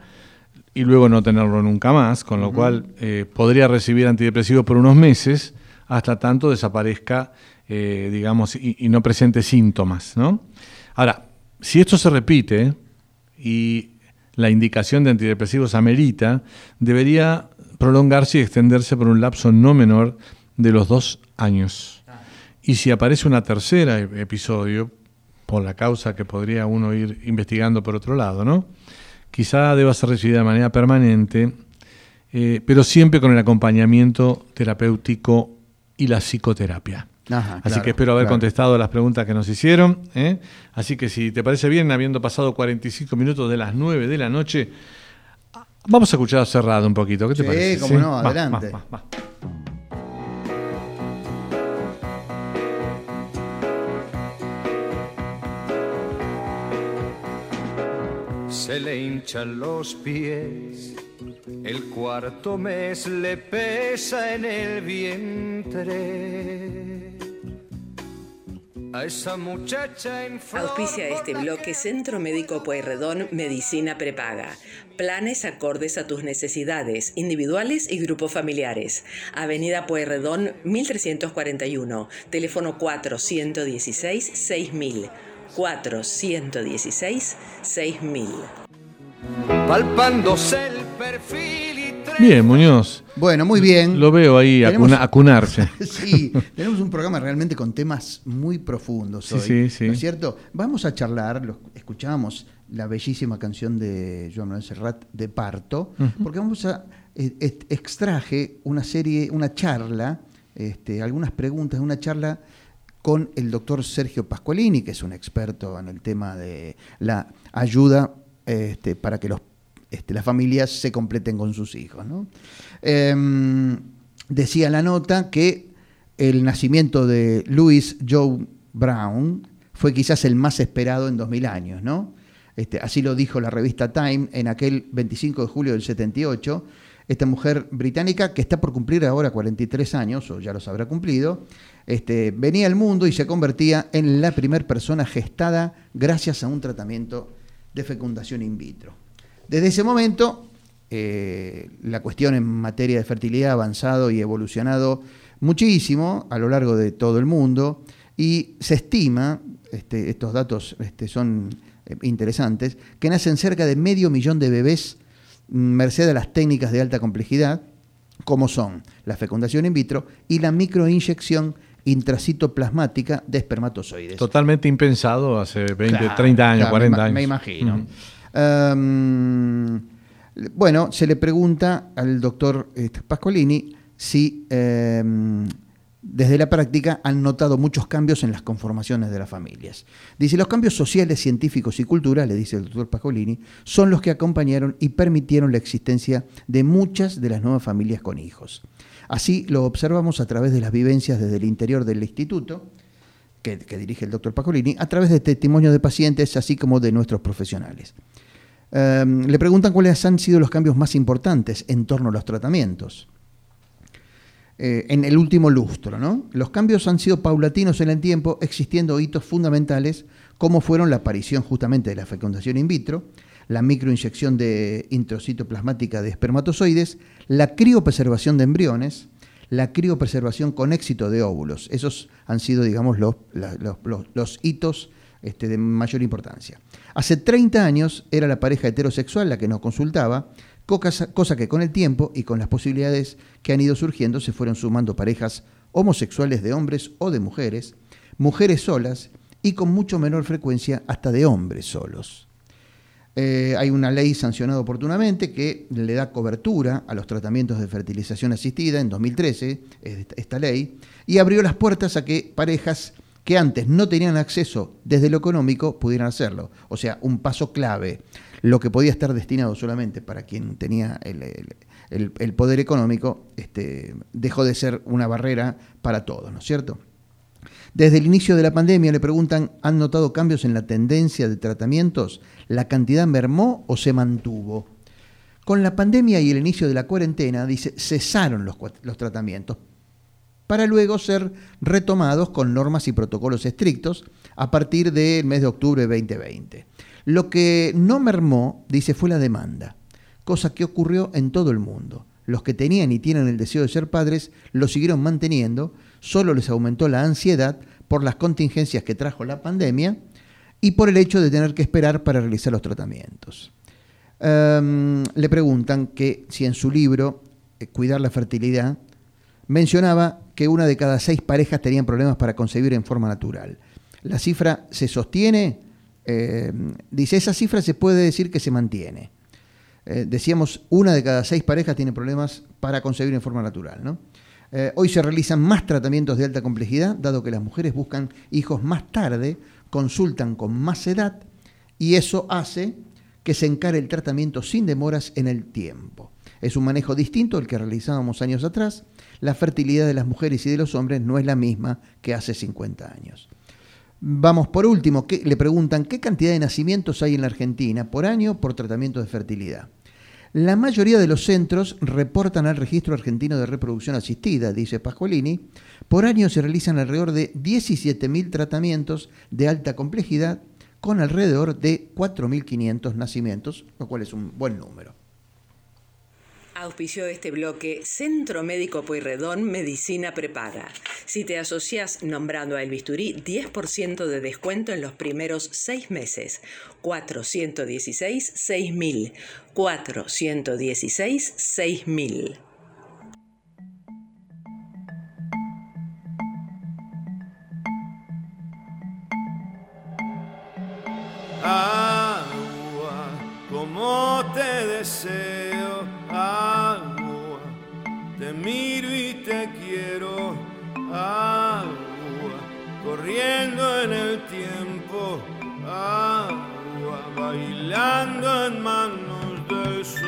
y luego no tenerlo nunca más, con lo cual eh, podría recibir antidepresivos por unos meses hasta tanto desaparezca, eh, digamos, y, no presente síntomas. ¿no? Ahora, si esto se repite y la indicación de antidepresivos amerita, debería prolongarse y extenderse por un lapso no menor de los dos años. Y si aparece una tercera episodio, por la causa que podría uno ir investigando por otro lado, ¿no? quizá deba ser recibida de manera permanente, eh, pero siempre con el acompañamiento terapéutico y la psicoterapia. Así que espero haber contestado las preguntas que nos hicieron. ¿eh? Así que si te parece bien, habiendo pasado 45 minutos de las 9 de la noche, vamos a escuchar cerrado un poquito. ¿Qué te parece?
sí, como no, adelante.
se le hinchan los pies, el cuarto mes le pesa en el vientre. A esa muchacha en
Auspicia este bloque Centro Médico Pueyrredón Medicina Prepaga. Planes acordes a tus necesidades, individuales y grupos familiares. Avenida Pueyrredón 1341, teléfono 416 6000. 416 6000.
Palpándose el perfil
Bien, Muñoz.
Bueno, muy bien.
Lo veo ahí acunarse. [LAUGHS]
sí, tenemos un programa realmente con temas muy profundos hoy. Sí, sí, ¿No es cierto? Vamos a charlar, lo, escuchamos la bellísima canción de Joan Manuel Serrat de Parto, porque vamos a eh, extraje una serie, una charla, este, algunas preguntas, una charla con el doctor Sergio Pasqualini, que es un experto en el tema de la ayuda este, para que los, este, las familias se completen con sus hijos. Em, decía la nota que el nacimiento de Louis Joe Brown fue quizás el más esperado en 2000 años, ¿no? Este, así lo dijo la revista Time en aquel 25 de julio del 78. Esta mujer británica, que está por cumplir ahora 43 años, o ya los habrá cumplido, este, venía al mundo y se convertía en la primera persona gestada gracias a un tratamiento de fecundación in vitro. Desde ese momento, eh, la cuestión en materia de fertilidad ha avanzado y evolucionado muchísimo a lo largo de todo el mundo y se estima, este, estos datos este, son eh, interesantes, que nacen cerca de medio millón de bebés mm, merced a las técnicas de alta complejidad, como son la fecundación in vitro y la microinyección intracitoplasmática de espermatozoides.
Totalmente impensado hace 20, 30 años, 40 años.
Me imagino. Em, bueno, se le pregunta al doctor este, Pascolini si em, desde la práctica han notado muchos cambios en las conformaciones de las familias. Dice, los cambios sociales, científicos y culturales, dice el doctor Pascolini, son los que acompañaron y permitieron la existencia de muchas de las nuevas familias con hijos. Así lo observamos a través de las vivencias desde el interior del instituto, que, dirige el doctor Pacolini, a través de testimonios de pacientes, así como de nuestros profesionales. Em, le preguntan cuáles han sido los cambios más importantes en torno a los tratamientos. Eh, en el último lustro, ¿no? Los cambios han sido paulatinos en el tiempo, existiendo hitos fundamentales como fueron la aparición justamente de la fecundación in vitro, la microinyección de introcitoplasmática de espermatozoides, la criopreservación de embriones, la criopreservación con éxito de óvulos. Esos han sido, digamos, los, los, hitos este, de mayor importancia. Hace 30 años era la pareja heterosexual la que nos consultaba, cosa que con el tiempo y con las posibilidades que han ido surgiendo se fueron sumando parejas homosexuales de hombres o de mujeres, mujeres solas y con mucho menor frecuencia hasta de hombres solos. Eh, hay una ley sancionada oportunamente que le da cobertura a los tratamientos de fertilización asistida en 2013, esta ley, y abrió las puertas a que parejas que antes no tenían acceso desde lo económico pudieran hacerlo. O sea, un paso clave. Lo que podía estar destinado solamente para quien tenía el, poder económico, este, dejó de ser una barrera para todos, ¿no es cierto? Desde el inicio de la pandemia le preguntan, ¿han notado cambios en la tendencia de tratamientos? ¿La cantidad mermó o se mantuvo? Con la pandemia y el inicio de la cuarentena, dice, cesaron los, los tratamientos para luego ser retomados con normas y protocolos estrictos a partir del mes de octubre de 2020. Lo que no mermó, dice, fue la demanda, cosa que ocurrió en todo el mundo. Los que tenían y tienen el deseo de ser padres lo siguieron manteniendo, solo les aumentó la ansiedad por las contingencias que trajo la pandemia y por el hecho de tener que esperar para realizar los tratamientos. Em, le preguntan que si en su libro, eh, Cuidar la fertilidad, mencionaba que una de cada seis parejas tenían problemas para concebir en forma natural. La cifra se sostiene, em, dice, esa cifra se puede decir que se mantiene. Eh, decíamos, una de cada seis parejas tiene problemas para concebir en forma natural. ¿no? Eh, hoy se realizan más tratamientos de alta complejidad, dado que las mujeres buscan hijos más tarde, consultan con más edad y eso hace que se encare el tratamiento sin demoras en el tiempo. Es un manejo distinto al que realizábamos años atrás. La fertilidad de las mujeres y de los hombres no es la misma que hace 50 años. Vamos por último, le preguntan qué cantidad de nacimientos hay en la Argentina por año por tratamiento de fertilidad. La mayoría de los centros reportan al Registro Argentino de Reproducción Asistida, dice Pascualini. Por año se realizan alrededor de 17.000 tratamientos de alta complejidad con alrededor de 4.500 nacimientos, lo cual es un buen número.
Auspició este bloque Centro Médico Pueyrredón Medicina Prepaga. Si te asocias nombrando a El Bisturí, 10% de descuento en los primeros seis meses. 416-6000. 416-6000.
Agua, como te deseo te miro y te quiero, agua, corriendo en el tiempo, agua, bailando en manos del sol.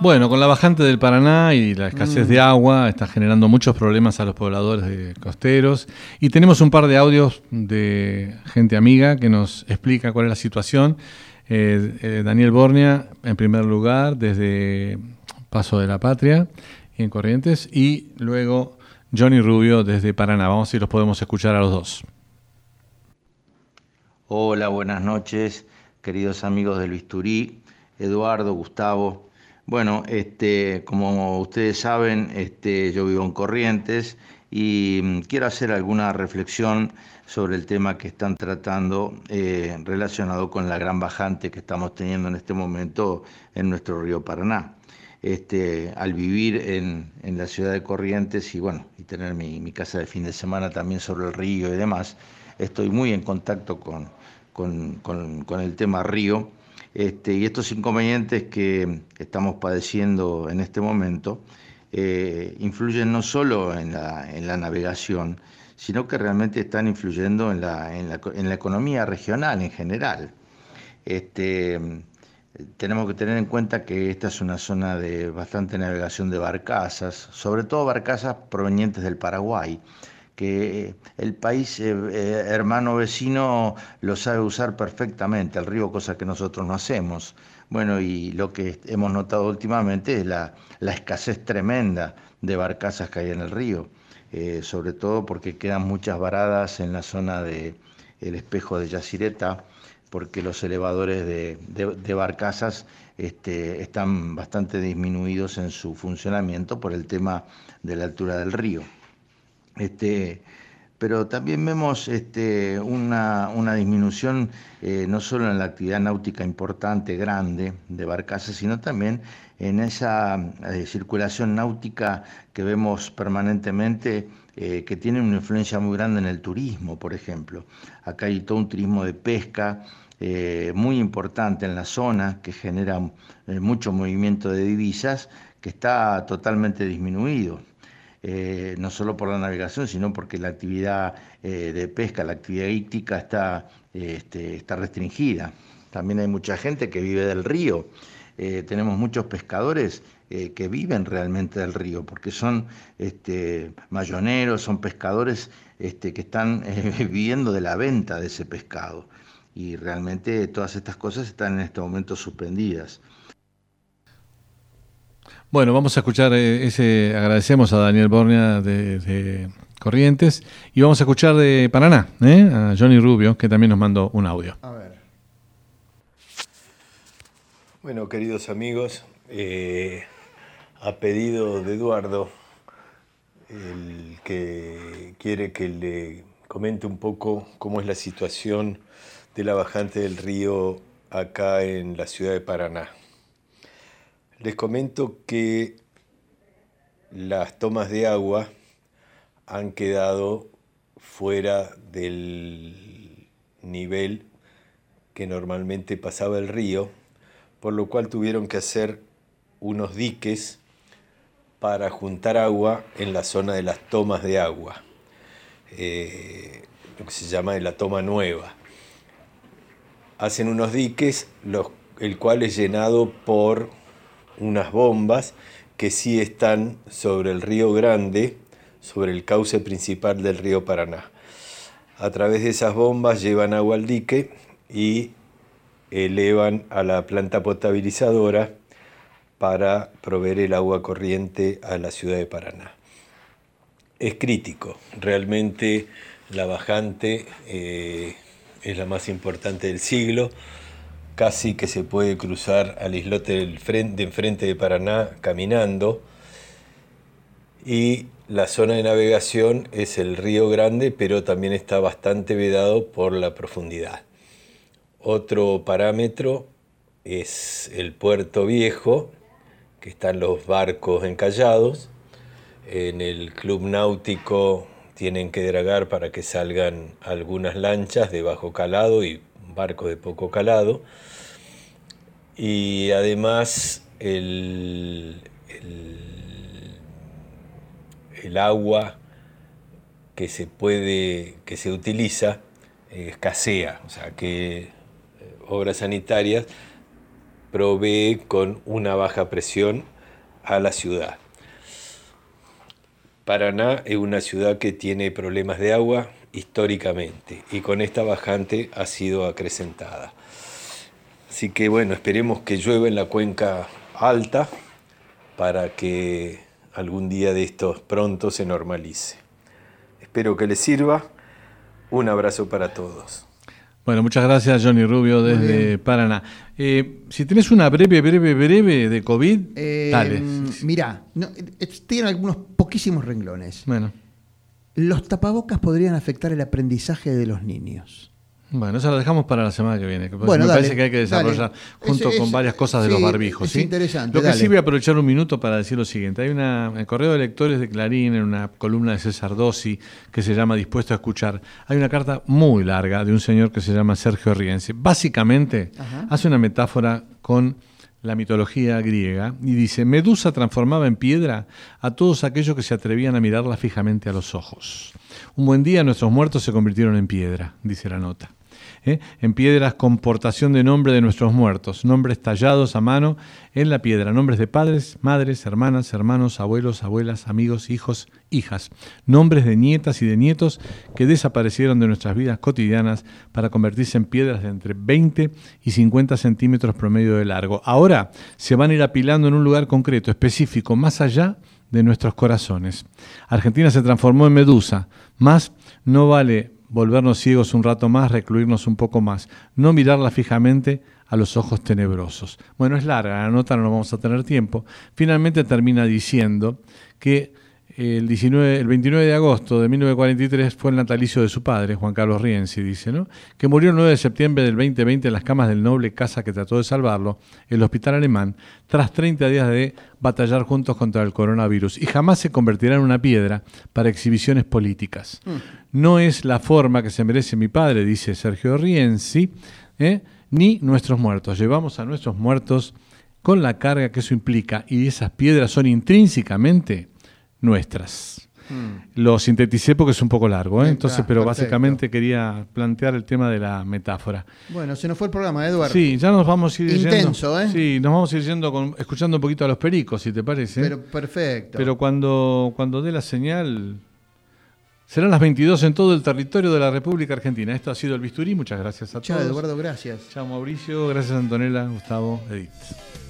Bueno, con la bajante del Paraná y la escasez de mm. agua está generando muchos problemas a los pobladores de costeros y tenemos un par de audios de gente amiga que nos explica cuál es la situación. Eh, eh, Daniel Bornia, en primer lugar, desde Paso de la Patria, en Corrientes, y luego Johnny Rubio desde Paraná. Vamos a ver si los podemos escuchar a los dos.
Hola, buenas noches, queridos amigos del Bisturí, Eduardo, Gustavo. Bueno, este, como ustedes saben, este, yo vivo en Corrientes y mm, quiero hacer alguna reflexión sobre el tema que están tratando eh, relacionado con la gran bajante que estamos teniendo en este momento en nuestro río Paraná. Este, al vivir en, la ciudad de Corrientes y bueno, y tener mi, casa de fin de semana también sobre el río y demás, estoy muy en contacto con, con, el tema río. Este, y estos inconvenientes que estamos padeciendo en este momento eh, influyen no solo en la, en la navegación, sino que realmente están influyendo en la, en la, economía regional en general. Este, tenemos que tener en cuenta que esta es una zona de bastante navegación de barcazas, sobre todo barcazas provenientes del Paraguay, que el país eh, eh, hermano vecino lo sabe usar perfectamente, el río, cosa que nosotros no hacemos. Bueno, y lo que hemos notado últimamente es la, la escasez tremenda de barcazas que hay en el río. Eh, sobre todo porque quedan muchas varadas en la zona del el espejo de Yacireta, porque los elevadores de, barcazas este, están bastante disminuidos en su funcionamiento por el tema de la altura del río. Este, pero también vemos este, una, disminución eh, no solo en la actividad náutica importante, grande, de barcazas, sino también en esa eh, circulación náutica que vemos permanentemente, eh, que tiene una influencia muy grande en el turismo, por ejemplo. Acá hay todo un turismo de pesca muy importante en la zona, que genera mucho movimiento de divisas, que está totalmente disminuido. Eh, no solo por la navegación, sino porque la actividad eh, de pesca, la actividad hípica está, este, está restringida. También hay mucha gente que vive del río. Eh, tenemos muchos pescadores que viven realmente del río, porque son este, mayoneros, son pescadores este, que están [LAUGHS] viviendo de la venta de ese pescado. Y realmente todas estas cosas están en este momento suspendidas.
Bueno, vamos a escuchar eh, ese. Agradecemos a Daniel Bornia de, Corrientes y vamos a escuchar de Paraná, ¿eh? a Johnny Rubio, que también nos mandó un audio. A ver.
Bueno, queridos amigos, eh, a pedido de Eduardo, el que quiere que le comente un poco cómo es la situación de la bajante del río acá en la ciudad de Paraná. Les comento que las tomas de agua han quedado fuera del nivel que normalmente pasaba el río, por lo cual tuvieron que hacer unos diques para juntar agua en la zona de las tomas de agua, eh, lo que se llama de la toma nueva. Hacen unos diques, el cual es llenado por unas bombas que sí están sobre el río Grande, sobre el cauce principal del río Paraná. A través de esas bombas llevan agua al dique y elevan a la planta potabilizadora para proveer el agua corriente a la ciudad de Paraná. Es crítico, realmente la bajante eh, es la más importante del siglo casi que se puede cruzar al islote del frente, de enfrente de Paraná caminando. Y la zona de navegación es el río Grande, pero también está bastante vedado por la profundidad. Otro parámetro es el puerto viejo, que están los barcos encallados. En el club náutico tienen que dragar para que salgan algunas lanchas de bajo calado y barcos de poco calado y además el, el, agua que se puede, que se utiliza, escasea, o sea que eh, Obras Sanitarias provee con una baja presión a la ciudad. Paraná es una ciudad que tiene problemas de agua históricamente y con esta bajante ha sido acrecentada. Así que bueno, esperemos que llueva en la cuenca alta para que algún día de estos pronto se normalice. Espero que les sirva. Un abrazo para todos.
Bueno, muchas gracias Johnny Rubio desde Paraná. Eh, si tienes una breve, breve, breve de COVID, eh, dale.
Mira, tiene algunos poquísimos renglones. Bueno. Los tapabocas podrían afectar el aprendizaje de los niños.
Bueno, eso lo dejamos para la semana que viene. bueno, me parece que hay que desarrollar junto con varias cosas de los barbijos. Es
interesante.
Lo que sí voy a aprovechar un minuto para decir lo siguiente. Hay una, en el correo de lectores de Clarín, en una columna de César Dossi, que se llama Dispuesto a escuchar, hay una carta muy larga de un señor que se llama Sergio Rienzi. Básicamente hace una metáfora con la mitología griega y dice, Medusa transformaba en piedra a todos aquellos que se atrevían a mirarla fijamente a los ojos. Un buen día nuestros muertos se convirtieron en piedra, dice la nota. ¿Eh? en piedras con portación de nombre de nuestros muertos, nombres tallados a mano en la piedra, nombres de padres, madres, hermanas, hermanos, abuelos, abuelas, amigos, hijos, hijas, nombres de nietas y de nietos que desaparecieron de nuestras vidas cotidianas para convertirse en piedras de entre 20 y 50 centímetros promedio de largo. Ahora se van a ir apilando en un lugar concreto, específico, más allá de nuestros corazones. Argentina se transformó en Medusa, más no vale volvernos ciegos un rato más, recluirnos un poco más, no mirarla fijamente a los ojos tenebrosos. Bueno, es larga la nota, no vamos a tener tiempo. Finalmente termina diciendo que el, 19, el 29 de agosto de 1943 fue el natalicio de su padre, Juan Carlos Rienzi, dice, ¿no? que murió el 9 de septiembre del 2020 en las camas del noble casa que trató de salvarlo, el hospital alemán, tras 30 días de batallar juntos contra el coronavirus. Y jamás se convertirá en una piedra para exhibiciones políticas. Mm. No es la forma que se merece mi padre, dice Sergio Rienzi, ¿eh? ni nuestros muertos. Llevamos a nuestros muertos con la carga que eso implica y esas piedras son intrínsecamente nuestras. Hmm. Lo sinteticé porque es un poco largo, ¿eh? entonces, pero básicamente quería plantear el tema de la metáfora.
Bueno, se nos fue el programa, Eduardo.
Sí, ya nos vamos a ir
Intenso, ¿eh?
Sí, nos vamos a ir yendo escuchando un poquito a los pericos, si te parece.
Pero perfecto.
Pero cuando, cuando dé la señal, serán las 22 en todo el territorio de la República Argentina. Esto ha sido el Bisturí, muchas gracias a
todos. Chao, Eduardo, gracias.
Chao, Mauricio, gracias Antonella, Gustavo, Edith.